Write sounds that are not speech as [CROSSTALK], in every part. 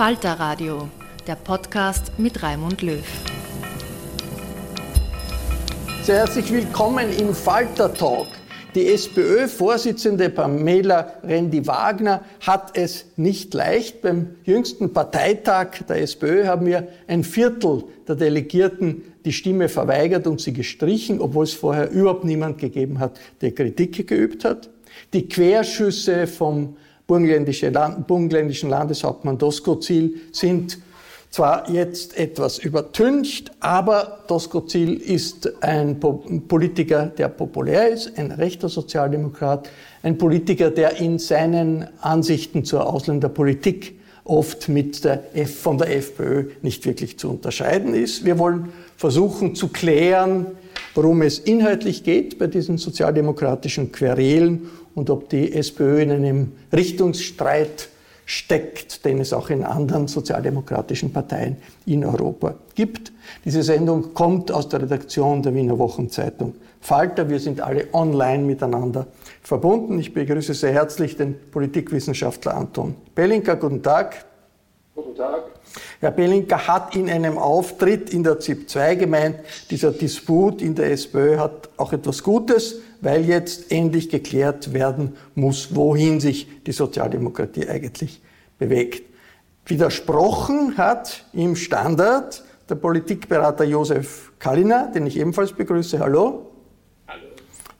Falter Radio, der Podcast mit Raimund Löw. Sehr herzlich willkommen im Falter Talk. Die SPÖ-Vorsitzende Pamela Rendi-Wagner hat es nicht leicht. Beim jüngsten Parteitag der SPÖ haben wir ein Viertel der Delegierten die Stimme verweigert und sie gestrichen, obwohl es vorher überhaupt niemand gegeben hat, der Kritik geübt hat. Die Querschüsse vom burgenländischen Landeshauptmann Doskozil sind zwar jetzt etwas übertüncht, aber Doskozil ist ein Politiker, der populär ist, ein rechter Sozialdemokrat, ein Politiker, der in seinen Ansichten zur Ausländerpolitik oft mit der F von der FPÖ nicht wirklich zu unterscheiden ist. Wir wollen versuchen zu klären, worum es inhaltlich geht bei diesen sozialdemokratischen Querelen und ob die SPÖ in einem Richtungsstreit steckt, den es auch in anderen sozialdemokratischen Parteien in Europa gibt. Diese Sendung kommt aus der Redaktion der Wiener Wochenzeitung Falter. Wir sind alle online miteinander verbunden. Ich begrüße sehr herzlich den Politikwissenschaftler Anton Bellinka. Guten Tag. Guten Tag. Herr Bellinka hat in einem Auftritt in der ZIP 2 gemeint, dieser Disput in der SPÖ hat auch etwas Gutes, weil jetzt endlich geklärt werden muss, wohin sich die Sozialdemokratie eigentlich bewegt. Widersprochen hat im Standard der Politikberater Josef Kalliner, den ich ebenfalls begrüße. Hallo. Hallo.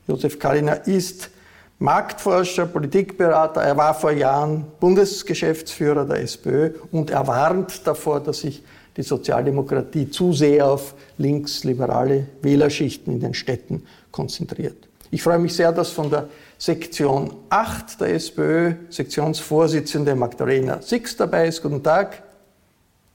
Josef Kalliner ist Marktforscher, Politikberater. Er war vor Jahren Bundesgeschäftsführer der SPÖ und er warnt davor, dass sich die Sozialdemokratie zu sehr auf linksliberale Wählerschichten in den Städten konzentriert. Ich freue mich sehr, dass von der Sektion 8 der SPÖ Sektionsvorsitzende Magdalena Six dabei ist. Guten Tag.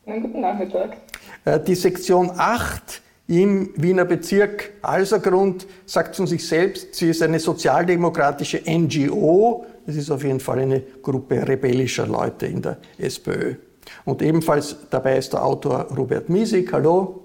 Ja, guten Nachmittag. Äh, die Sektion 8 im Wiener Bezirk Alsergrund sagt von sich selbst, sie ist eine sozialdemokratische NGO. Es ist auf jeden Fall eine Gruppe rebellischer Leute in der SPÖ. Und ebenfalls dabei ist der Autor Robert Miesig. Hallo.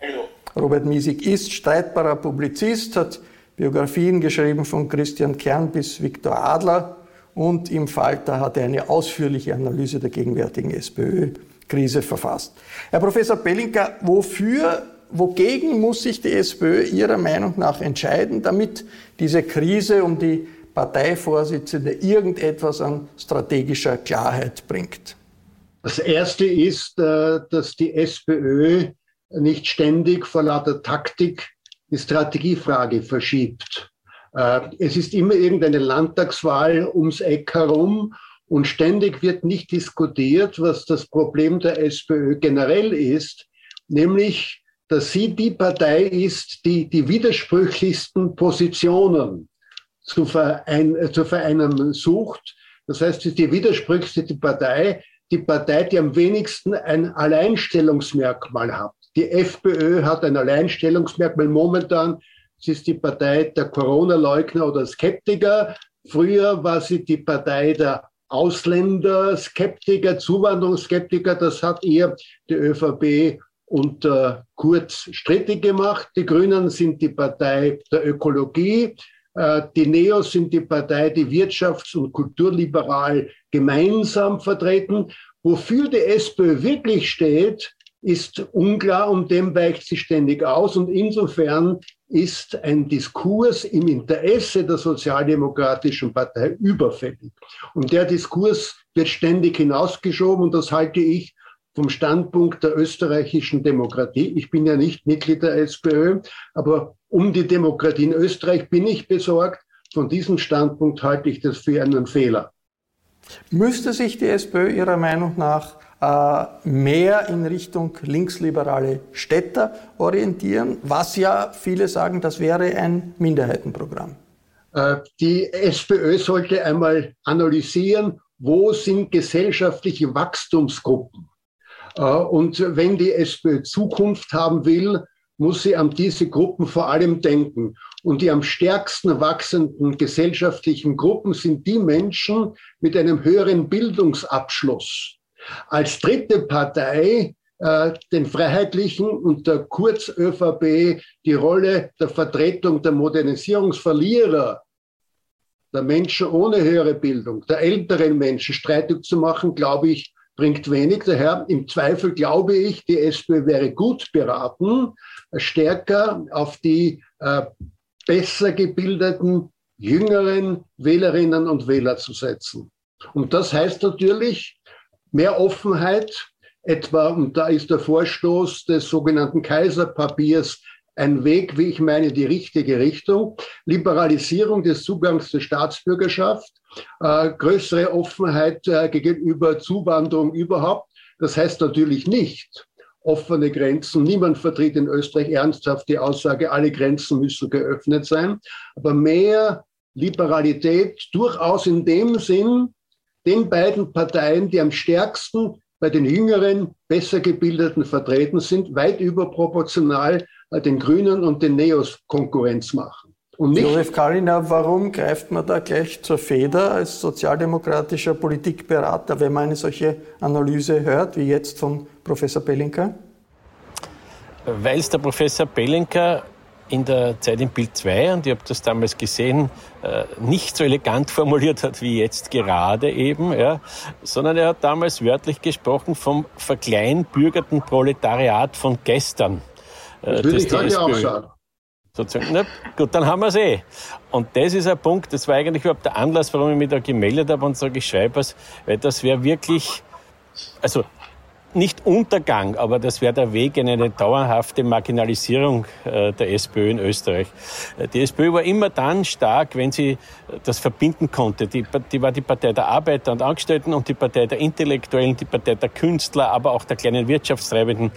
Hallo. Robert Miesig ist streitbarer Publizist, hat Biografien geschrieben von Christian Kern bis Viktor Adler und im Falter hat er eine ausführliche Analyse der gegenwärtigen SPÖ-Krise verfasst. Herr Professor Bellinka, wofür, wogegen muss sich die SPÖ Ihrer Meinung nach entscheiden, damit diese Krise um die Parteivorsitzende irgendetwas an strategischer Klarheit bringt? Das Erste ist, äh, dass die SPÖ nicht ständig vor lauter Taktik die Strategiefrage verschiebt. Äh, es ist immer irgendeine Landtagswahl ums Eck herum und ständig wird nicht diskutiert, was das Problem der SPÖ generell ist, nämlich, dass sie die Partei ist, die die widersprüchlichsten Positionen zu, verein, äh, zu vereinen sucht. Das heißt, sie ist die widersprüchlichste Partei, die Partei, die am wenigsten ein Alleinstellungsmerkmal hat. Die FPÖ hat ein Alleinstellungsmerkmal momentan. Sie ist die Partei der Corona-Leugner oder Skeptiker. Früher war sie die Partei der Ausländer, Skeptiker, Zuwanderungsskeptiker. Das hat ihr die ÖVP unter Kurz strittig gemacht. Die Grünen sind die Partei der Ökologie. Äh, die Neos sind die Partei, die wirtschafts- und kulturliberal gemeinsam vertreten. Wofür die SPÖ wirklich steht, ist unklar und dem weicht sie ständig aus. Und insofern ist ein Diskurs im Interesse der Sozialdemokratischen Partei überfällig. Und der Diskurs wird ständig hinausgeschoben und das halte ich vom Standpunkt der österreichischen Demokratie. Ich bin ja nicht Mitglied der SPÖ, aber um die Demokratie in Österreich bin ich besorgt. Von diesem Standpunkt halte ich das für einen Fehler. Müsste sich die SPÖ Ihrer Meinung nach äh, mehr in Richtung linksliberale Städter orientieren, was ja viele sagen, das wäre ein Minderheitenprogramm? Äh, die SPÖ sollte einmal analysieren, wo sind gesellschaftliche Wachstumsgruppen. Äh, und wenn die SPÖ Zukunft haben will, muss sie an diese Gruppen vor allem denken. Und die am stärksten wachsenden gesellschaftlichen Gruppen sind die Menschen mit einem höheren Bildungsabschluss. Als dritte Partei äh, den Freiheitlichen und der Kurz-ÖVP die Rolle der Vertretung der Modernisierungsverlierer, der Menschen ohne höhere Bildung, der älteren Menschen streitig zu machen, glaube ich, bringt wenig. Daher im Zweifel glaube ich, die SPÖ wäre gut beraten, stärker auf die äh, besser gebildeten, jüngeren Wählerinnen und Wähler zu setzen. Und das heißt natürlich mehr Offenheit, etwa, und da ist der Vorstoß des sogenannten Kaiserpapiers ein Weg, wie ich meine, die richtige Richtung. Liberalisierung des Zugangs zur Staatsbürgerschaft, äh, größere Offenheit äh, gegenüber Zuwanderung überhaupt. Das heißt natürlich nicht, offene Grenzen. Niemand vertritt in Österreich ernsthaft die Aussage, alle Grenzen müssen geöffnet sein. Aber mehr Liberalität durchaus in dem Sinn, den beiden Parteien, die am stärksten bei den Jüngeren, besser gebildeten vertreten sind, weit überproportional den Grünen und den Neos Konkurrenz machen. Und Josef Kalina, warum greift man da gleich zur Feder als sozialdemokratischer Politikberater, wenn man eine solche Analyse hört, wie jetzt von Professor Bellinker? Weil es der Professor Bellinker in der Zeit im Bild 2, und ich habe das damals gesehen, äh, nicht so elegant [LAUGHS] formuliert hat wie jetzt gerade eben, ja, sondern er hat damals wörtlich gesprochen vom verkleinbürgerten Proletariat von gestern. Äh, das heute auch sagen. Sozusagen. Na, gut, dann haben wir es eh. Und das ist ein Punkt, das war eigentlich überhaupt der Anlass, warum ich mich da gemeldet habe und sage, ich schreibe es, weil das wäre wirklich, also nicht Untergang, aber das wäre der Weg in eine dauerhafte Marginalisierung äh, der SPÖ in Österreich. Äh, die SPÖ war immer dann stark, wenn sie das verbinden konnte. Die, die war die Partei der Arbeiter und Angestellten und die Partei der Intellektuellen, die Partei der Künstler, aber auch der kleinen Wirtschaftstreibenden.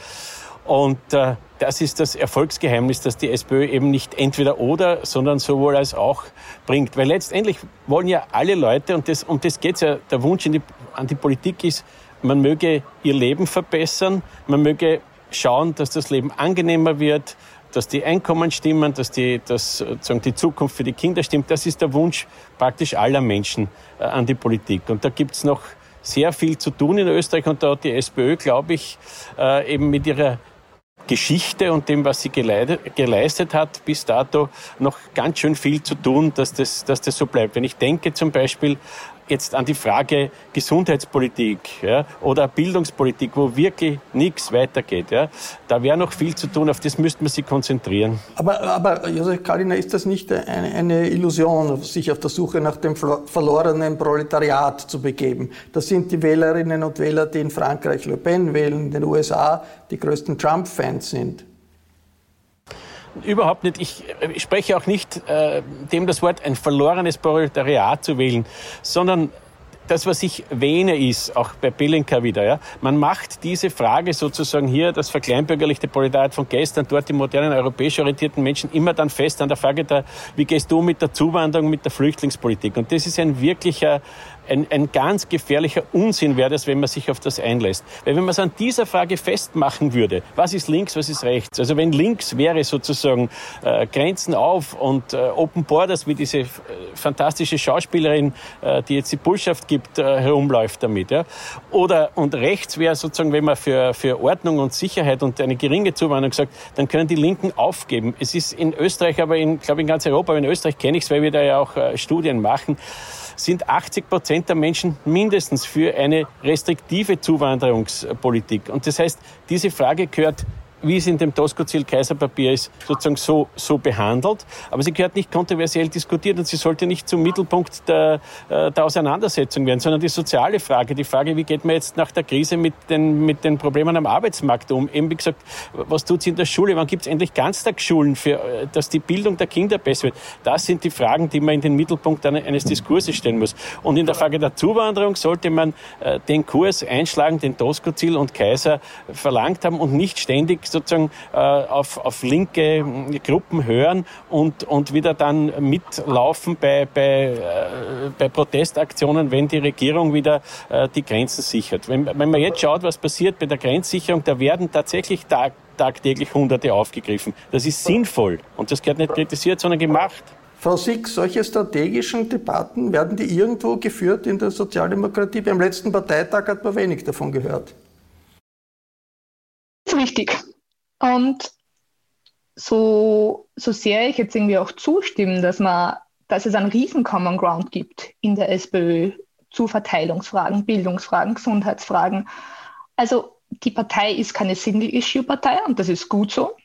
Und äh, das ist das Erfolgsgeheimnis, dass die SPÖ eben nicht entweder oder, sondern sowohl als auch bringt. Weil letztendlich wollen ja alle Leute, und das, um das geht's ja, der Wunsch die, an die Politik ist, man möge ihr Leben verbessern, man möge schauen, dass das Leben angenehmer wird, dass die Einkommen stimmen, dass die, dass, sozusagen die Zukunft für die Kinder stimmt. Das ist der Wunsch praktisch aller Menschen äh, an die Politik. Und da gibt's noch sehr viel zu tun in Österreich und da hat die SPÖ, glaube ich, äh, eben mit ihrer Geschichte und dem, was sie geleistet hat, bis dato noch ganz schön viel zu tun, dass das, dass das so bleibt. Wenn ich denke zum Beispiel jetzt an die Frage Gesundheitspolitik ja, oder Bildungspolitik, wo wirklich nichts weitergeht. Ja, da wäre noch viel zu tun, auf das müsste man sich konzentrieren. Aber, aber Josef Kalina, ist das nicht eine, eine Illusion, sich auf der Suche nach dem verlorenen Proletariat zu begeben? Das sind die Wählerinnen und Wähler, die in Frankreich Le Pen wählen, in den USA die größten Trump-Fans sind. Überhaupt nicht, ich, ich spreche auch nicht äh, dem das Wort ein verlorenes Proletariat zu wählen, sondern das, was ich wähne, ist, auch bei Belenka wieder, ja, man macht diese Frage sozusagen hier, das verkleinbürgerliche Proletariat von gestern, dort die modernen europäisch orientierten Menschen, immer dann fest an der Frage der, wie gehst du mit der Zuwanderung, mit der Flüchtlingspolitik? Und das ist ein wirklicher ein, ein ganz gefährlicher Unsinn wäre das, wenn man sich auf das einlässt. Weil wenn man es an dieser Frage festmachen würde, was ist links, was ist rechts? Also wenn links wäre sozusagen äh, Grenzen auf und äh, Open Borders, wie diese äh, fantastische Schauspielerin, äh, die jetzt die Bullschaft gibt, äh, herumläuft damit. Ja? Oder und rechts wäre sozusagen, wenn man für, für Ordnung und Sicherheit und eine geringe Zuwanderung sagt, dann können die Linken aufgeben. Es ist in Österreich, aber in, glaube in ganz Europa, in Österreich kenne ich es, weil wir da ja auch äh, Studien machen, sind 80 Prozent der Menschen mindestens für eine restriktive Zuwanderungspolitik. Und das heißt, diese Frage gehört wie es in dem Tosco-Ziel-Kaiserpapier ist, sozusagen so, so behandelt. Aber sie gehört nicht kontroversiell diskutiert und sie sollte nicht zum Mittelpunkt der, äh, der Auseinandersetzung werden, sondern die soziale Frage, die Frage, wie geht man jetzt nach der Krise mit den, mit den Problemen am Arbeitsmarkt um? Eben wie gesagt, was tut sie in der Schule? Wann gibt es endlich Ganztagsschulen, für, äh, dass die Bildung der Kinder besser wird? Das sind die Fragen, die man in den Mittelpunkt eines Diskurses stellen muss. Und in der Frage der Zuwanderung sollte man äh, den Kurs einschlagen, den Tosco-Ziel und Kaiser verlangt haben und nicht ständig sozusagen äh, auf, auf linke Gruppen hören und, und wieder dann mitlaufen bei, bei, äh, bei Protestaktionen, wenn die Regierung wieder äh, die Grenzen sichert. Wenn, wenn man jetzt schaut, was passiert bei der Grenzsicherung, da werden tatsächlich tag, tagtäglich Hunderte aufgegriffen. Das ist sinnvoll und das gehört nicht kritisiert, sondern gemacht. Frau Sick, solche strategischen Debatten, werden die irgendwo geführt in der Sozialdemokratie? Beim letzten Parteitag hat man wenig davon gehört. Richtig. Und so, so sehr ich jetzt irgendwie auch zustimmen, dass man, dass es einen riesen Common Ground gibt in der SPÖ zu Verteilungsfragen, Bildungsfragen, Gesundheitsfragen. Also die Partei ist keine Single-Issue-Partei und das ist gut so.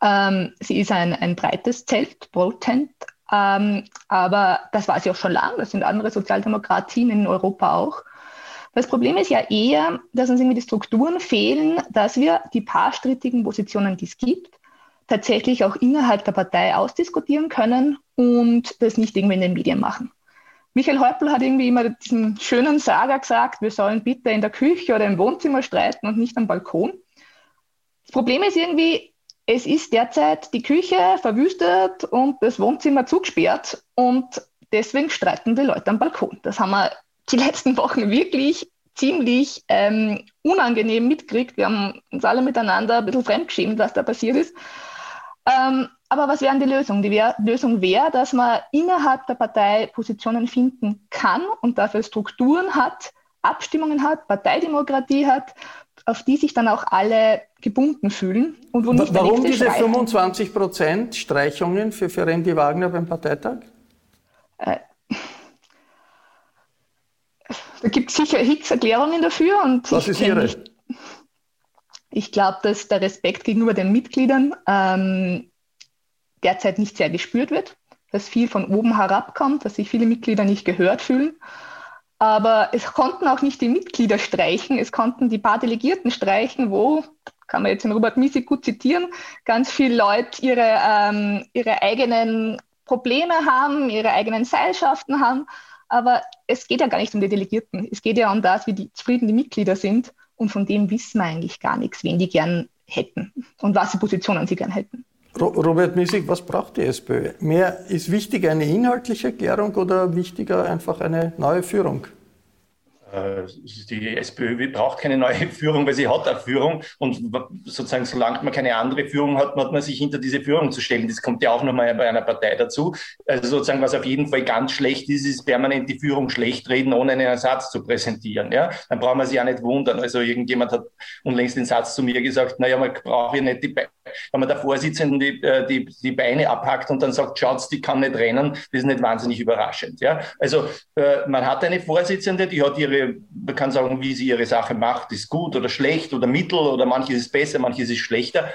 Ähm, sie ist ein, ein breites Zelt, Brotent, ähm, aber das war sie auch schon lange. Das sind andere Sozialdemokratien in Europa auch. Das Problem ist ja eher, dass uns irgendwie die Strukturen fehlen, dass wir die paar strittigen Positionen, die es gibt, tatsächlich auch innerhalb der Partei ausdiskutieren können und das nicht irgendwie in den Medien machen. Michael Häupl hat irgendwie immer diesen schönen Sager gesagt, wir sollen bitte in der Küche oder im Wohnzimmer streiten und nicht am Balkon. Das Problem ist irgendwie, es ist derzeit die Küche verwüstet und das Wohnzimmer zugesperrt und deswegen streiten die Leute am Balkon. Das haben wir die letzten Wochen wirklich ziemlich ähm, unangenehm mitkriegt. Wir haben uns alle miteinander ein bisschen fremdgeschämt, was da passiert ist. Ähm, aber was wäre die Lösung? Die wär, Lösung wäre, dass man innerhalb der Partei Positionen finden kann und dafür Strukturen hat, Abstimmungen hat, Parteidemokratie hat, auf die sich dann auch alle gebunden fühlen. Und wo nicht Warum diese 25 Prozent Streichungen für, Randy Wagner beim Parteitag? Äh, da gibt es sicher Hicks-Erklärungen dafür. Und Was ist Ihre? Ich, ich glaube, dass der Respekt gegenüber den Mitgliedern ähm, derzeit nicht sehr gespürt wird, dass viel von oben herabkommt, dass sich viele Mitglieder nicht gehört fühlen. Aber es konnten auch nicht die Mitglieder streichen, es konnten die paar Delegierten streichen, wo, kann man jetzt den Robert Miesig gut zitieren, ganz viele Leute ihre, ähm, ihre eigenen Probleme haben, ihre eigenen Seilschaften haben aber es geht ja gar nicht um die Delegierten. Es geht ja um das, wie die, zufrieden die Mitglieder sind. Und von dem wissen wir eigentlich gar nichts, wen die gern hätten und was die Positionen sie gern hätten. Robert Miesig, was braucht die SPÖ? Mehr ist wichtiger eine inhaltliche Erklärung oder wichtiger einfach eine neue Führung? Äh, die SPÖ braucht keine neue [LAUGHS] Führung, weil sie hat eine Führung und sozusagen solange man keine andere Führung hat, hat man sich hinter diese Führung zu stellen. Das kommt ja auch nochmal bei einer Partei dazu. Also sozusagen, was auf jeden Fall ganz schlecht ist, ist permanent die Führung schlecht reden, ohne einen Ersatz zu präsentieren. Ja? Dann braucht man sich auch nicht wundern. Also irgendjemand hat unlängst den Satz zu mir gesagt, naja, man braucht ja nicht die, Be wenn man der Vorsitzenden die, äh, die, die Beine abhackt und dann sagt, schaut, die kann nicht rennen, das ist nicht wahnsinnig überraschend. Ja? Also äh, man hat eine Vorsitzende, die hat ihre man kann sagen, wie sie ihre Sache macht, ist gut oder schlecht oder mittel oder manches ist besser, manches ist schlechter.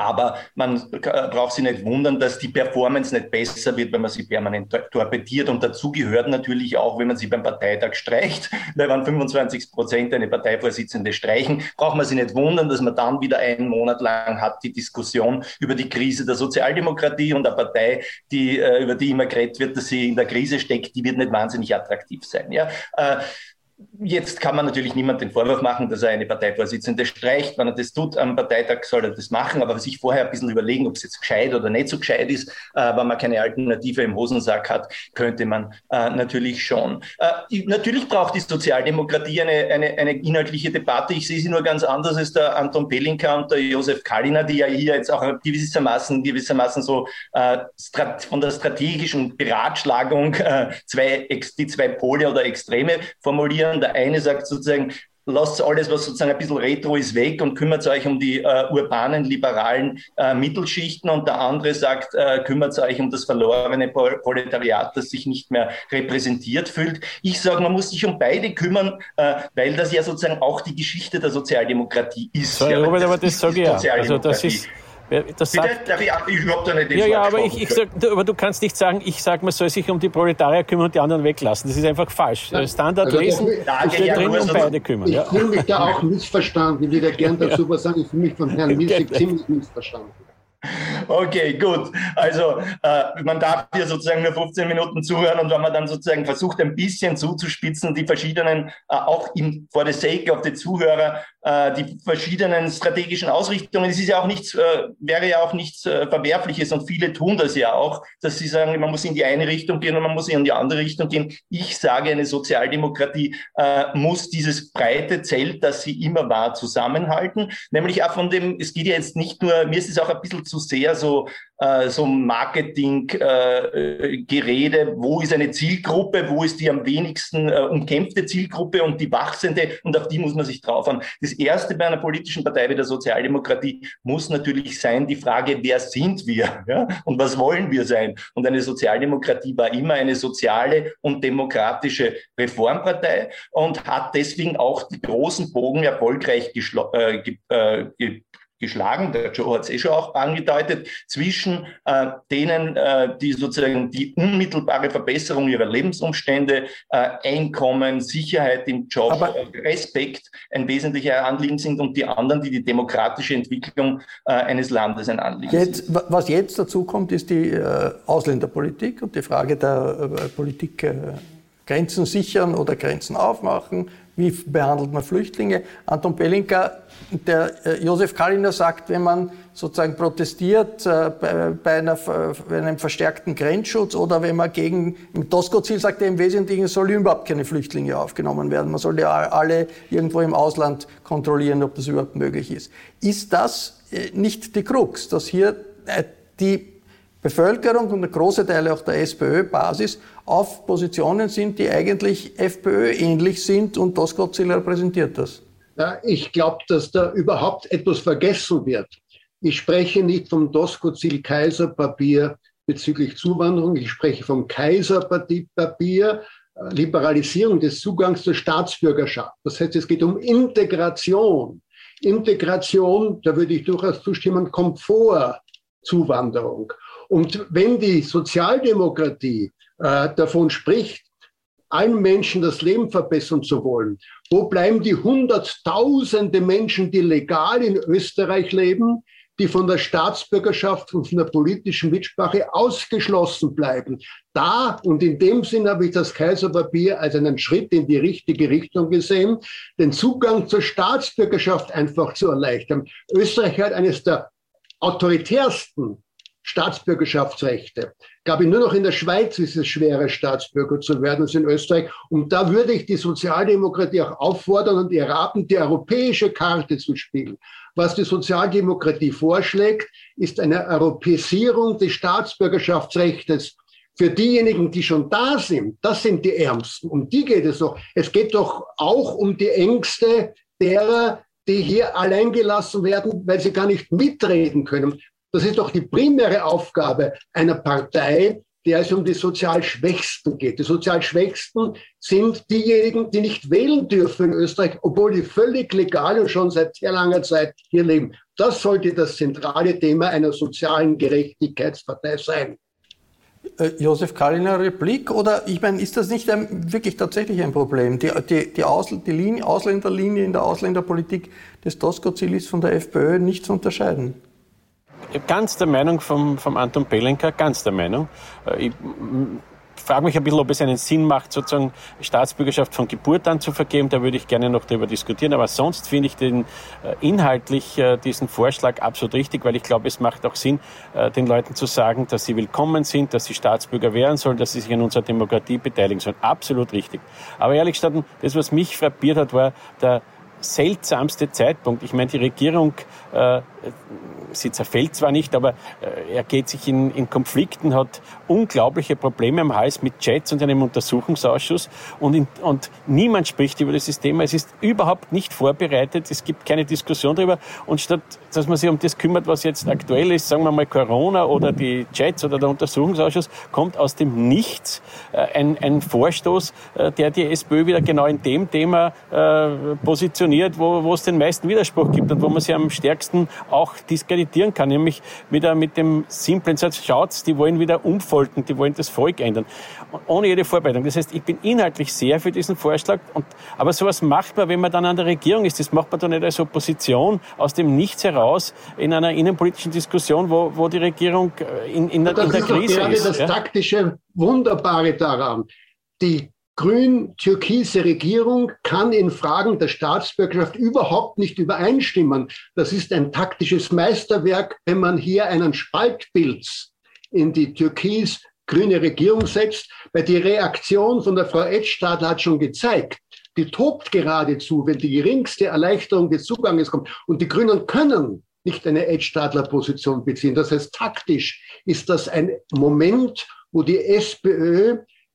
Aber man braucht sich nicht wundern, dass die Performance nicht besser wird, wenn man sie permanent torpediert. Und dazu gehört natürlich auch, wenn man sie beim Parteitag streicht, [LAUGHS] weil wenn 25 Prozent eine Parteivorsitzende streichen, braucht man sich nicht wundern, dass man dann wieder einen Monat lang hat die Diskussion über die Krise der Sozialdemokratie und der Partei, die, äh, über die immer geredet wird, dass sie in der Krise steckt, die wird nicht wahnsinnig attraktiv sein. Ja? Jetzt kann man natürlich niemand den Vorwurf machen, dass er eine Parteivorsitzende streicht. Wenn er das tut am Parteitag, soll er das machen, aber sich vorher ein bisschen überlegen, ob es jetzt gescheit oder nicht so gescheit ist. Äh, wenn man keine Alternative im Hosensack hat, könnte man äh, natürlich schon. Äh, natürlich braucht die Sozialdemokratie eine, eine, eine inhaltliche Debatte. Ich sehe sie nur ganz anders als der Anton Pelinka und der Josef Kalliner, die ja hier jetzt auch gewissermaßen, gewissermaßen so äh, von der strategischen Beratschlagung äh, zwei, die zwei Pole oder Extreme formulieren Ländern. Der eine sagt sozusagen, lasst alles, was sozusagen ein bisschen retro ist, weg und kümmert euch um die äh, urbanen, liberalen äh, Mittelschichten. Und der andere sagt, äh, kümmert euch um das verlorene Proletariat, das sich nicht mehr repräsentiert fühlt. Ich sage, man muss sich um beide kümmern, äh, weil das ja sozusagen auch die Geschichte der Sozialdemokratie ist. So, ja, Robert, aber das sage ich ja. Also das ist das sagt, Bitte? Ich, ich habe da nicht Ja, ja, aber ich, ich sag, aber du kannst nicht sagen, ich sage, man soll sich um die Proletarier kümmern und die anderen weglassen. Das ist einfach falsch. Ja. Standard also lesen, ich steht drin, um beide kümmern. Ich ja. fühle mich da auch missverstanden. Ich würde gerne [LAUGHS] dazu was sagen. Ich fühle mich von Herrn Milsig ziemlich missverstanden. Okay, gut. Also äh, man darf hier sozusagen nur 15 Minuten zuhören und wenn man dann sozusagen versucht, ein bisschen zuzuspitzen, die verschiedenen, äh, auch in, for the sake of the Zuhörer, äh, die verschiedenen strategischen Ausrichtungen, es ist ja auch nichts, äh, wäre ja auch nichts äh, Verwerfliches und viele tun das ja auch, dass sie sagen, man muss in die eine Richtung gehen und man muss in die andere Richtung gehen. Ich sage, eine Sozialdemokratie äh, muss dieses breite Zelt, das sie immer war, zusammenhalten, nämlich auch von dem, es geht ja jetzt nicht nur, mir ist es auch ein bisschen zu sehr so, äh, so Marketing-Gerede, äh, wo ist eine Zielgruppe, wo ist die am wenigsten äh, umkämpfte Zielgruppe und die wachsende und auf die muss man sich drauf haben. Das Erste bei einer politischen Partei wie der Sozialdemokratie muss natürlich sein, die Frage, wer sind wir [LAUGHS] ja? und was wollen wir sein? Und eine Sozialdemokratie war immer eine soziale und demokratische Reformpartei und hat deswegen auch die großen Bogen erfolgreich äh, äh, geschlagen, der Joe hat es eh schon auch angedeutet, zwischen äh, denen, äh, die sozusagen die unmittelbare Verbesserung ihrer Lebensumstände, äh, Einkommen, Sicherheit im Job, Aber Respekt ein wesentlicher Anliegen sind und die anderen, die die demokratische Entwicklung äh, eines Landes ein Anliegen jetzt, sind. Was jetzt dazu kommt, ist die äh, Ausländerpolitik und die Frage der äh, Politik Grenzen sichern oder Grenzen aufmachen, wie behandelt man Flüchtlinge. Anton Pelinka der äh, Josef Kalliner sagt, wenn man sozusagen protestiert äh, bei, einer, bei, einem verstärkten Grenzschutz oder wenn man gegen, im Tosco-Ziel sagt er im Wesentlichen, es sollen überhaupt keine Flüchtlinge aufgenommen werden. Man soll ja alle irgendwo im Ausland kontrollieren, ob das überhaupt möglich ist. Ist das äh, nicht die Krux, dass hier äh, die Bevölkerung und große Teile auch der SPÖ-Basis auf Positionen sind, die eigentlich FPÖ-ähnlich sind und Tosco-Ziel repräsentiert das? Ich glaube, dass da überhaupt etwas vergessen wird. Ich spreche nicht vom Doskozil-Kaiser-Papier bezüglich Zuwanderung, ich spreche vom Kaiser-Papier, äh, Liberalisierung des Zugangs zur Staatsbürgerschaft. Das heißt, es geht um Integration. Integration, da würde ich durchaus zustimmen, kommt vor Zuwanderung. Und wenn die Sozialdemokratie äh, davon spricht, allen Menschen das Leben verbessern zu wollen. Wo bleiben die Hunderttausende Menschen, die legal in Österreich leben, die von der Staatsbürgerschaft und von der politischen Mitsprache ausgeschlossen bleiben. Da und in dem Sinn habe ich das Kaiserpapier als einen Schritt in die richtige Richtung gesehen, den Zugang zur Staatsbürgerschaft einfach zu erleichtern. Österreich hat eines der autoritärsten Staatsbürgerschaftsrechte. Gab ich nur noch in der Schweiz ist es schwerer, Staatsbürger zu werden als in Österreich. Und da würde ich die Sozialdemokratie auch auffordern und ihr raten, die europäische Karte zu spielen. Was die Sozialdemokratie vorschlägt, ist eine Europäisierung des Staatsbürgerschaftsrechts für diejenigen, die schon da sind. Das sind die Ärmsten. Um die geht es doch. Es geht doch auch um die Ängste derer, die hier alleingelassen werden, weil sie gar nicht mitreden können. Das ist doch die primäre Aufgabe einer Partei, der es um die sozial Schwächsten geht. Die sozial Schwächsten sind diejenigen, die nicht wählen dürfen in Österreich, obwohl die völlig legal und schon seit sehr langer Zeit hier leben. Das sollte das zentrale Thema einer sozialen Gerechtigkeitspartei sein. Äh, Josef Kalliner Replik oder ich meine, ist das nicht ein, wirklich tatsächlich ein Problem? Die, die, die, Aus, die Linie, Ausländerlinie in der Ausländerpolitik des Doskozil ist von der FPÖ nicht zu unterscheiden. Ganz der Meinung vom, vom Anton Pelenka, ganz der Meinung. Äh, ich frage mich ein bisschen, ob es einen Sinn macht, sozusagen Staatsbürgerschaft von Geburt an zu vergeben. Da würde ich gerne noch darüber diskutieren. Aber sonst finde ich den äh, inhaltlich äh, diesen Vorschlag absolut richtig, weil ich glaube, es macht auch Sinn, den Leuten zu sagen, dass sie willkommen sind, dass sie Staatsbürger werden sollen, dass sie sich an unserer Demokratie beteiligen sollen. Absolut richtig. Aber ehrlich gesagt, das, was mich frappiert hat, war der seltsamste Zeitpunkt. Ich meine, die Regierung sie zerfällt zwar nicht, aber äh, er geht sich in, in Konflikten, hat unglaubliche Probleme am Hals mit Jets und einem Untersuchungsausschuss und, in, und niemand spricht über dieses Thema. Es ist überhaupt nicht vorbereitet, es gibt keine Diskussion darüber und statt, dass man sich um das kümmert, was jetzt aktuell ist, sagen wir mal Corona oder die Jets oder der Untersuchungsausschuss, kommt aus dem Nichts äh, ein, ein Vorstoß, äh, der die SPÖ wieder genau in dem Thema äh, positioniert, wo, wo es den meisten Widerspruch gibt und wo man sie am stärksten auch diskreditieren kann, nämlich wieder mit dem simplen Satz, schaut, die wollen wieder umfolgen, die wollen das Volk ändern, ohne jede Vorbereitung. Das heißt, ich bin inhaltlich sehr für diesen Vorschlag, und, aber sowas macht man, wenn man dann an der Regierung ist, das macht man doch nicht als Opposition aus dem Nichts heraus in einer innenpolitischen Diskussion, wo, wo die Regierung äh, in, in, in der Krise ist. Das ist ja? taktische Wunderbare daran. Die grün-türkise Regierung kann in Fragen der Staatsbürgerschaft überhaupt nicht übereinstimmen. Das ist ein taktisches Meisterwerk, wenn man hier einen Spaltpilz in die türkis-grüne Regierung setzt, weil die Reaktion von der Frau Edstadler hat schon gezeigt, die tobt geradezu, wenn die geringste Erleichterung des Zuganges kommt. Und die Grünen können nicht eine Edstadler-Position beziehen. Das heißt, taktisch ist das ein Moment, wo die SPÖ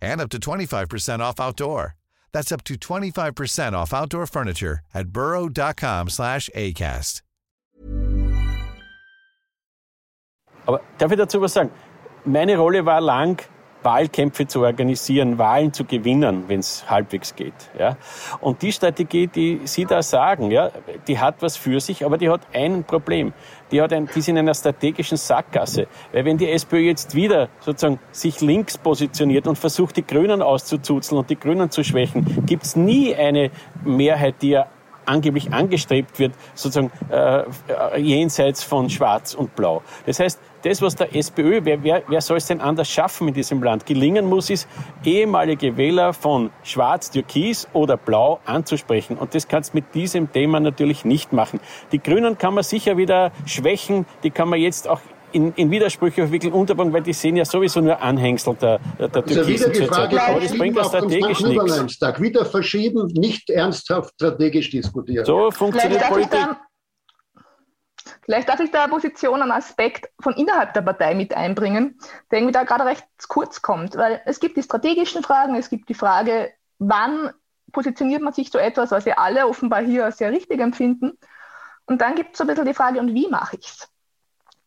and up to 25% off outdoor. That's up to 25% off outdoor furniture at burrow.com slash ACAST. Aber darf ich dazu was sagen? Meine Rolle war lang, Wahlkämpfe zu organisieren, Wahlen zu gewinnen, wenn es halbwegs geht. Ja? Und die Strategie, die Sie da sagen, ja, die hat was für sich, aber die hat ein Problem. Die, hat ein, die ist in einer strategischen Sackgasse. Weil wenn die SPÖ jetzt wieder sozusagen sich links positioniert und versucht, die Grünen auszuzuzeln und die Grünen zu schwächen, gibt es nie eine Mehrheit, die ja angeblich angestrebt wird, sozusagen äh, jenseits von Schwarz und Blau. Das heißt, das, was der SPÖ, wer, wer, wer soll es denn anders schaffen in diesem Land, gelingen muss, ist, ehemalige Wähler von Schwarz, Türkis oder Blau anzusprechen. Und das kannst mit diesem Thema natürlich nicht machen. Die Grünen kann man sicher wieder schwächen, die kann man jetzt auch in, in Widersprüche verwickeln, unterbringen, weil die sind ja sowieso nur Anhängsel der, der, der also Türkisen zurzeit. Aber das bringt ja strategisch nichts. Wieder verschieben, nicht ernsthaft strategisch diskutieren. So funktioniert Politik. Vielleicht darf ich da eine Position, einen Aspekt von innerhalb der Partei mit einbringen, der irgendwie da gerade recht kurz kommt. Weil es gibt die strategischen Fragen, es gibt die Frage, wann positioniert man sich zu etwas, was wir alle offenbar hier sehr richtig empfinden. Und dann gibt es so ein bisschen die Frage, und wie mache ich es?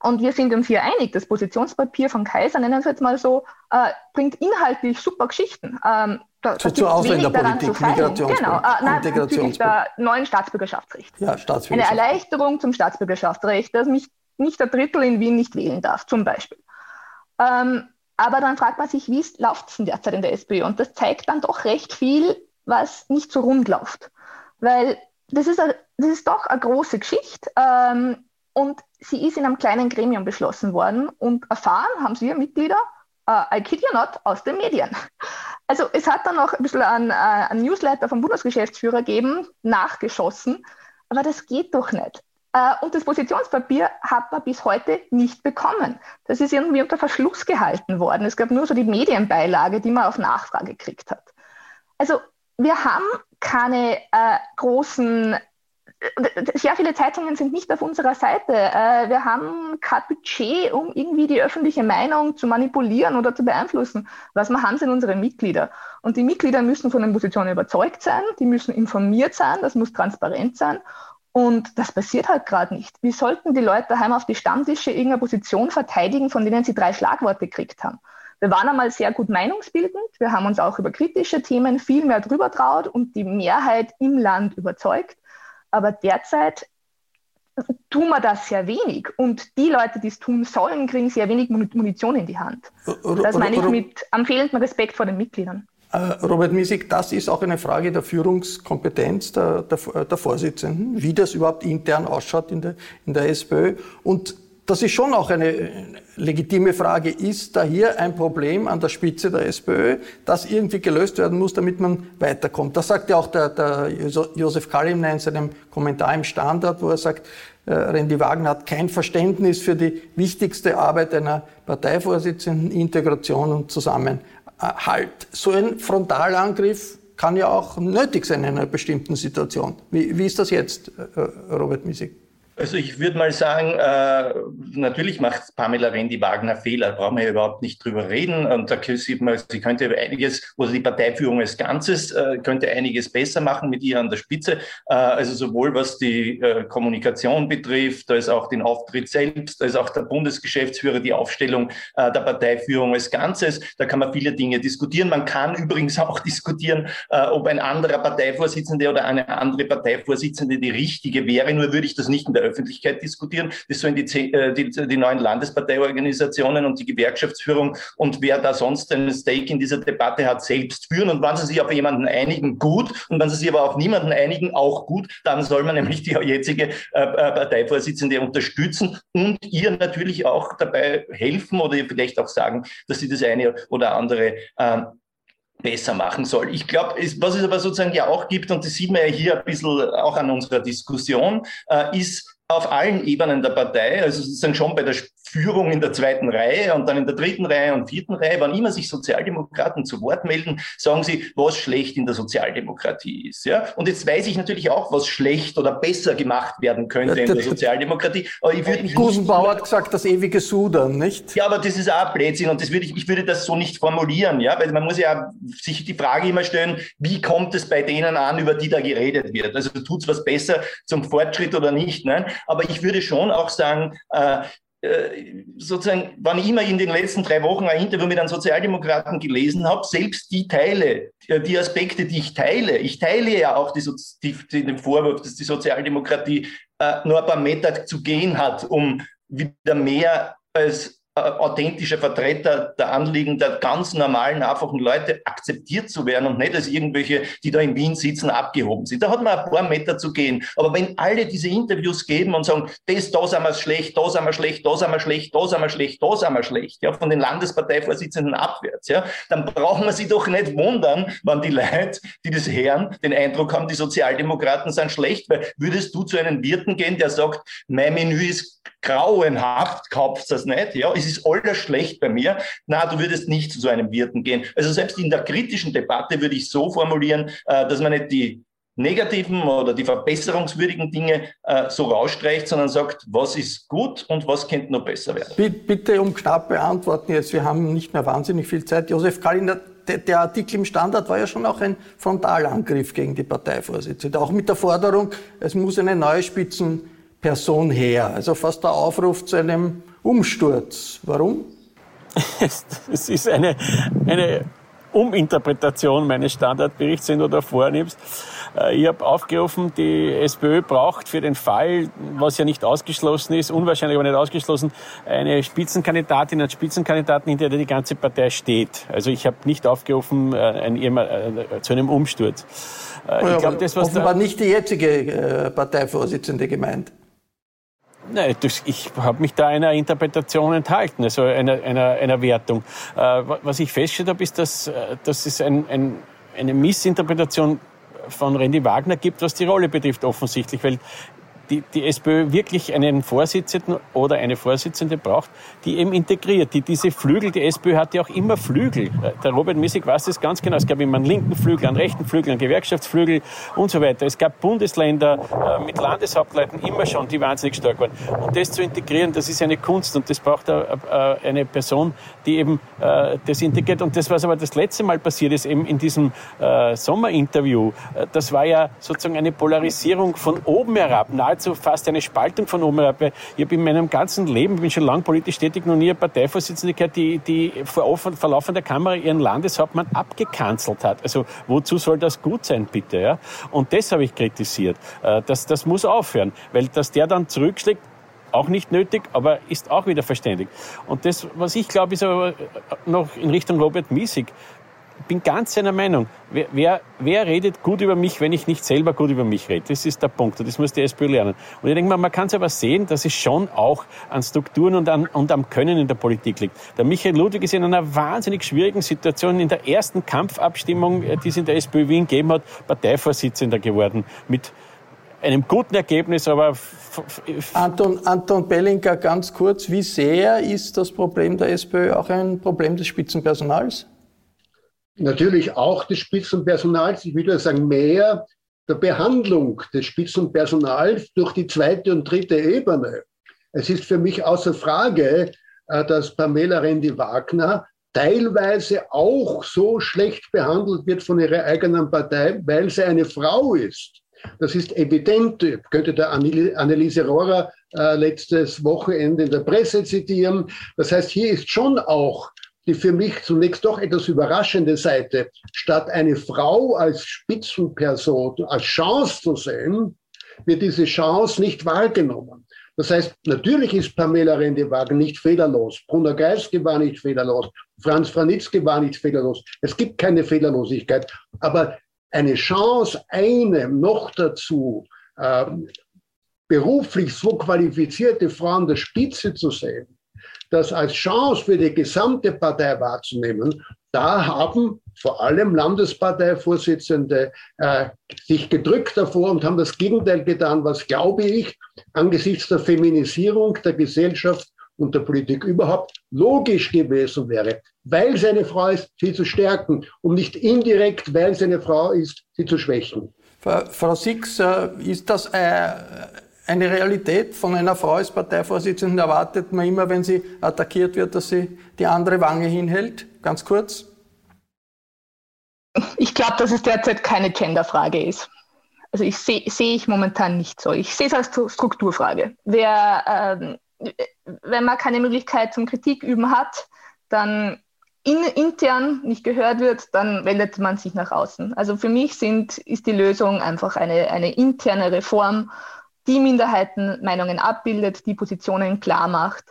Und wir sind uns hier einig, das Positionspapier von Kaiser, nennen wir es jetzt mal so, äh, bringt inhaltlich super Geschichten. Ähm, da, zu, zur Ausländerpolitik, Migrationspolitik, genau, äh, nein, bezüglich der neuen Staatsbürgerschaftsrecht. Ja, Staatsbürgerschaft. Eine Erleichterung zum Staatsbürgerschaftsrecht, dass mich nicht der Drittel in Wien nicht wählen darf, zum Beispiel. Ähm, aber dann fragt man sich, wie läuft es denn derzeit in der SPÖ? Und das zeigt dann doch recht viel, was nicht so rund läuft. Weil das ist, a, das ist doch eine große Geschichte. Ähm, und sie ist in einem kleinen Gremium beschlossen worden und erfahren haben sie Mitglieder, uh, I kid you not, aus den Medien. Also es hat dann noch ein bisschen ein, ein Newsletter vom Bundesgeschäftsführer gegeben, nachgeschossen, aber das geht doch nicht. Äh, und das Positionspapier hat man bis heute nicht bekommen. Das ist irgendwie unter Verschluss gehalten worden. Es gab nur so die Medienbeilage, die man auf Nachfrage gekriegt hat. Also wir haben keine äh, großen sehr viele Zeitungen sind nicht auf unserer Seite. Äh, wir haben kein Budget, um irgendwie die öffentliche Meinung zu manipulieren oder zu beeinflussen. Was wir haben, sind unsere Mitglieder. Und die Mitglieder müssen von den Positionen überzeugt sein, die müssen informiert sein, das muss transparent sein. Und das passiert halt gerade nicht. Wie sollten die Leute daheim auf die Stammtische irgendeine Position verteidigen, von denen sie drei Schlagworte gekriegt haben? Wir waren einmal sehr gut meinungsbildend. Wir haben uns auch über kritische Themen viel mehr drüber traut und die Mehrheit im Land überzeugt. Aber derzeit tun wir das sehr wenig. Und die Leute, die es tun sollen, kriegen sehr wenig Munition in die Hand. Das meine ich mit am fehlenden Respekt vor den Mitgliedern. Äh, Robert Miesig, das ist auch eine Frage der Führungskompetenz der, der, der Vorsitzenden, wie das überhaupt intern ausschaut in der, in der SPÖ. Und das ist schon auch eine legitime Frage. Ist da hier ein Problem an der Spitze der SPÖ, das irgendwie gelöst werden muss, damit man weiterkommt? Das sagt ja auch der, der Josef Kalimner in seinem Kommentar im Standard, wo er sagt, äh, Randy Wagner hat kein Verständnis für die wichtigste Arbeit einer Parteivorsitzenden, Integration und Zusammenhalt. So ein Frontalangriff kann ja auch nötig sein in einer bestimmten Situation. Wie, wie ist das jetzt, äh, Robert Miesig? Also ich würde mal sagen, äh, natürlich macht Pamela Rendi-Wagner Fehler, brauchen wir ja überhaupt nicht drüber reden. Und da sieht man, sie könnte einiges, oder die Parteiführung als Ganzes äh, könnte einiges besser machen mit ihr an der Spitze. Äh, also sowohl was die äh, Kommunikation betrifft, als auch den Auftritt selbst, als auch der Bundesgeschäftsführer, die Aufstellung äh, der Parteiführung als Ganzes. Da kann man viele Dinge diskutieren. Man kann übrigens [LAUGHS] auch diskutieren, äh, ob ein anderer Parteivorsitzender oder eine andere Parteivorsitzende die richtige wäre. Nur würde ich das nicht in der Öffentlichkeit diskutieren. Das sollen die, äh, die, die neuen Landesparteiorganisationen und die Gewerkschaftsführung und wer da sonst ein Stake in dieser Debatte hat, selbst führen. Und wenn sie sich auf jemanden einigen, gut. Und wenn sie sich aber auf niemanden einigen, auch gut. Dann soll man nämlich die jetzige äh, äh, Parteivorsitzende unterstützen und ihr natürlich auch dabei helfen oder ihr vielleicht auch sagen, dass sie das eine oder andere äh, besser machen soll. Ich glaube, was es aber sozusagen ja auch gibt, und das sieht man ja hier ein bisschen auch an unserer Diskussion, äh, ist auf allen Ebenen der Partei, also sozusagen schon bei der Führung in der zweiten Reihe und dann in der dritten Reihe und vierten Reihe, wann immer sich Sozialdemokraten zu Wort melden, sagen sie, was schlecht in der Sozialdemokratie ist. Ja? Und jetzt weiß ich natürlich auch, was schlecht oder besser gemacht werden könnte in der Sozialdemokratie. Aber ich würde mich Gusenbauer hat gesagt, das ewige Sudern, nicht? Ja, aber das ist auch Blödsinn und das würde ich, ich würde das so nicht formulieren, ja, weil man muss ja sich die Frage immer stellen, wie kommt es bei denen an, über die da geredet wird? Also tut es was besser zum Fortschritt oder nicht? Ne? Aber ich würde schon auch sagen, äh, sozusagen, wann ich immer in den letzten drei Wochen ein Interview mit einem Sozialdemokraten gelesen habe, selbst die Teile, äh, die Aspekte, die ich teile, ich teile ja auch die, die, den Vorwurf, dass die Sozialdemokratie äh, nur ein paar Meter zu gehen hat, um wieder mehr als äh, authentischer Vertreter der Anliegen der ganz normalen, einfachen Leute akzeptiert zu werden und nicht als irgendwelche, die da in Wien sitzen, abgehoben sind. Da hat man ein paar Meter zu gehen. Aber wenn alle diese Interviews geben und sagen, das, da sind wir schlecht, da sind wir schlecht, da sind wir schlecht, da sind wir schlecht, da sind wir schlecht, ja, von den Landesparteivorsitzenden abwärts, ja, dann brauchen wir sich doch nicht wundern, wenn die Leute, die das hören, den Eindruck haben, die Sozialdemokraten sind schlecht, weil würdest du zu einem Wirten gehen, der sagt, mein Menü ist grauenhaft, kaufst das nicht, ja, es ist alles schlecht bei mir. Na, du würdest nicht zu einem Wirten gehen. Also selbst in der kritischen Debatte würde ich so formulieren, äh, dass man nicht die negativen oder die verbesserungswürdigen Dinge äh, so rausstreicht, sondern sagt, was ist gut und was könnte noch besser werden. Bitte um knapp beantworten jetzt, wir haben nicht mehr wahnsinnig viel Zeit. Josef Kaliner, der, der Artikel im Standard war ja schon auch ein Frontalangriff gegen die Parteivorsitzende, auch mit der Forderung, es muss eine neue Spitzenperson her. Also fast der Aufruf zu einem Umsturz. Warum? [LAUGHS] Es ist eine, eine Uminterpretation meines Standardberichts, den du da vornimmst. Äh, ich habe aufgerufen, die SPÖ braucht für den Fall, was ja nicht ausgeschlossen ist, unwahrscheinlich aber nicht ausgeschlossen, eine Spitzenkandidatin, einen Spitzenkandidaten, hinter der die ganze Partei steht. Also ich habe nicht aufgerufen äh, ein, äh, zu einem Umsturz. Ich glaube, das was offenbar da, nicht die jetzige Parteivorsitzende gemeint. Nein, das, ich habe mich da einer Interpretation enthalten, also einer, einer, einer Wertung. Äh, was ich festgestellt habe, ist, dass, äh, dass es ein, ein, eine Missinterpretation von Randy Wagner gibt, was die Rolle betrifft, offensichtlich. Weil die, die SPÖ wirklich einen Vorsitzenden oder eine Vorsitzende braucht, die eben integriert, die diese Flügel, die SPÖ hat ja auch immer Flügel. Der Robert Missig weiß das ganz genau. Es gab immer einen linken Flügel, einen rechten Flügel, einen Gewerkschaftsflügel und so weiter. Es gab Bundesländer äh, mit Landeshauptleuten immer schon, die wahnsinnig stark waren. Und das zu integrieren, das ist eine Kunst und das braucht äh, eine Person, die eben äh, das integriert. Und das, was aber das letzte Mal passiert ist, eben in diesem Sommerinterview, das war ja sozusagen eine Polarisierung von oben herab, nahezu fast eine Spaltung von oben herab. Ich habe in meinem ganzen Leben, ich bin schon lange politisch tätig, noch nie eine Parteivorsitzende gehört, die, die vor, offen, vor laufender Kamera ihren Landeshauptmann abgekanzelt hat. Also wozu soll das gut sein, bitte? Ja? Und das habe ich kritisiert. Äh, das, das muss aufhören, weil dass der dann zurückschlägt, auch nicht nötig, aber ist auch wieder verständlich. Und das, was ich glaube, ist aber noch in Richtung Robert Miesig. Ich bin ganz seiner Meinung. Wer, wer, wer, redet gut über mich, wenn ich nicht selber gut über mich rede? Das ist der Punkt. Und das muss die SPÖ lernen. Und ich denke mal, man kann es aber sehen, dass es schon auch an Strukturen und, an, und am Können in der Politik liegt. Der Michael Ludwig ist in einer wahnsinnig schwierigen Situation in der ersten Kampfabstimmung, die es in der SPÖ Wien gegeben hat, Parteivorsitzender geworden. Mit einem guten Ergebnis, aber Anton, Anton Bellinger, ganz kurz, wie sehr ist das Problem der SPÖ auch ein Problem des Spitzenpersonals? Natürlich auch des Spitzenpersonals, ich würde sagen mehr der Behandlung des Spitzenpersonals durch die zweite und dritte Ebene. Es ist für mich außer Frage, äh, dass Pamela Rendi-Wagner teilweise auch so schlecht behandelt wird von ihrer eigenen Partei, weil sie eine Frau ist. Das ist evident. Könnte der Anneliese Rohrer äh, letztes Wochenende in der Presse zitieren. Das heißt, hier ist schon auch die für mich zunächst doch etwas überraschende Seite. Statt eine Frau als Spitzenperson, als Chance zu sehen, wird diese Chance nicht wahrgenommen. Das heißt, natürlich ist Pamela Rendewagen nicht fehlerlos. Brunner Geiske war nicht fehlerlos. Franz Franitzky war nicht fehlerlos. Es gibt keine Fehlerlosigkeit. Aber eine Chance, einem noch dazu äh, beruflich so qualifizierte Frau an der Spitze zu sehen, das als Chance für die gesamte Partei wahrzunehmen, da haben vor allem Landesparteivorsitzende äh, sich gedrückt davor und haben das Gegenteil getan, was, glaube ich, angesichts der Feminisierung der Gesellschaft und der Politik überhaupt logisch gewesen wäre, weil sie eine Frau ist, sie zu stärken und nicht indirekt, weil sie eine Frau ist, sie zu schwächen. Frau Six, äh, ist das äh, eine Realität von einer Frau als Parteivorsitzenden? Erwartet man immer, wenn sie attackiert wird, dass sie die andere Wange hinhält? Ganz kurz. Ich glaube, dass es derzeit keine Genderfrage ist. Also ich sehe seh ich momentan nicht so. Ich sehe es als Strukturfrage. Wer ähm, wenn man keine Möglichkeit zum Kritik üben hat, dann in, intern nicht gehört wird, dann wendet man sich nach außen. Also für mich sind, ist die Lösung einfach eine, eine interne Reform, die Minderheitenmeinungen abbildet, die Positionen klar macht.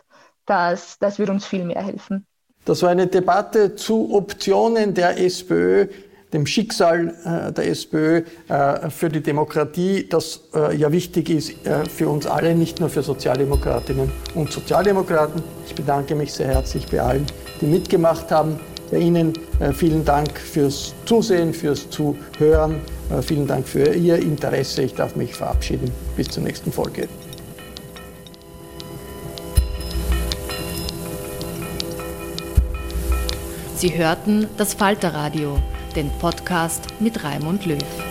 Das, das wird uns viel mehr helfen. Das war eine Debatte zu Optionen der SPÖ dem Schicksal äh, der SPÖ äh, für die Demokratie, das äh, ja wichtig ist für uns alle, nicht nur für Sozialdemokratinnen und Sozialdemokraten. Ich bedanke mich sehr herzlich bei allen, die mitgemacht haben. Ihnen vielen Dank fürs Zusehen, fürs Zuhören. Vielen Dank für Ihr Interesse. Ich darf mich verabschieden. Bis zur nächsten Folge. Sie hörten das Falterradio den Podcast mit Raimund Löw.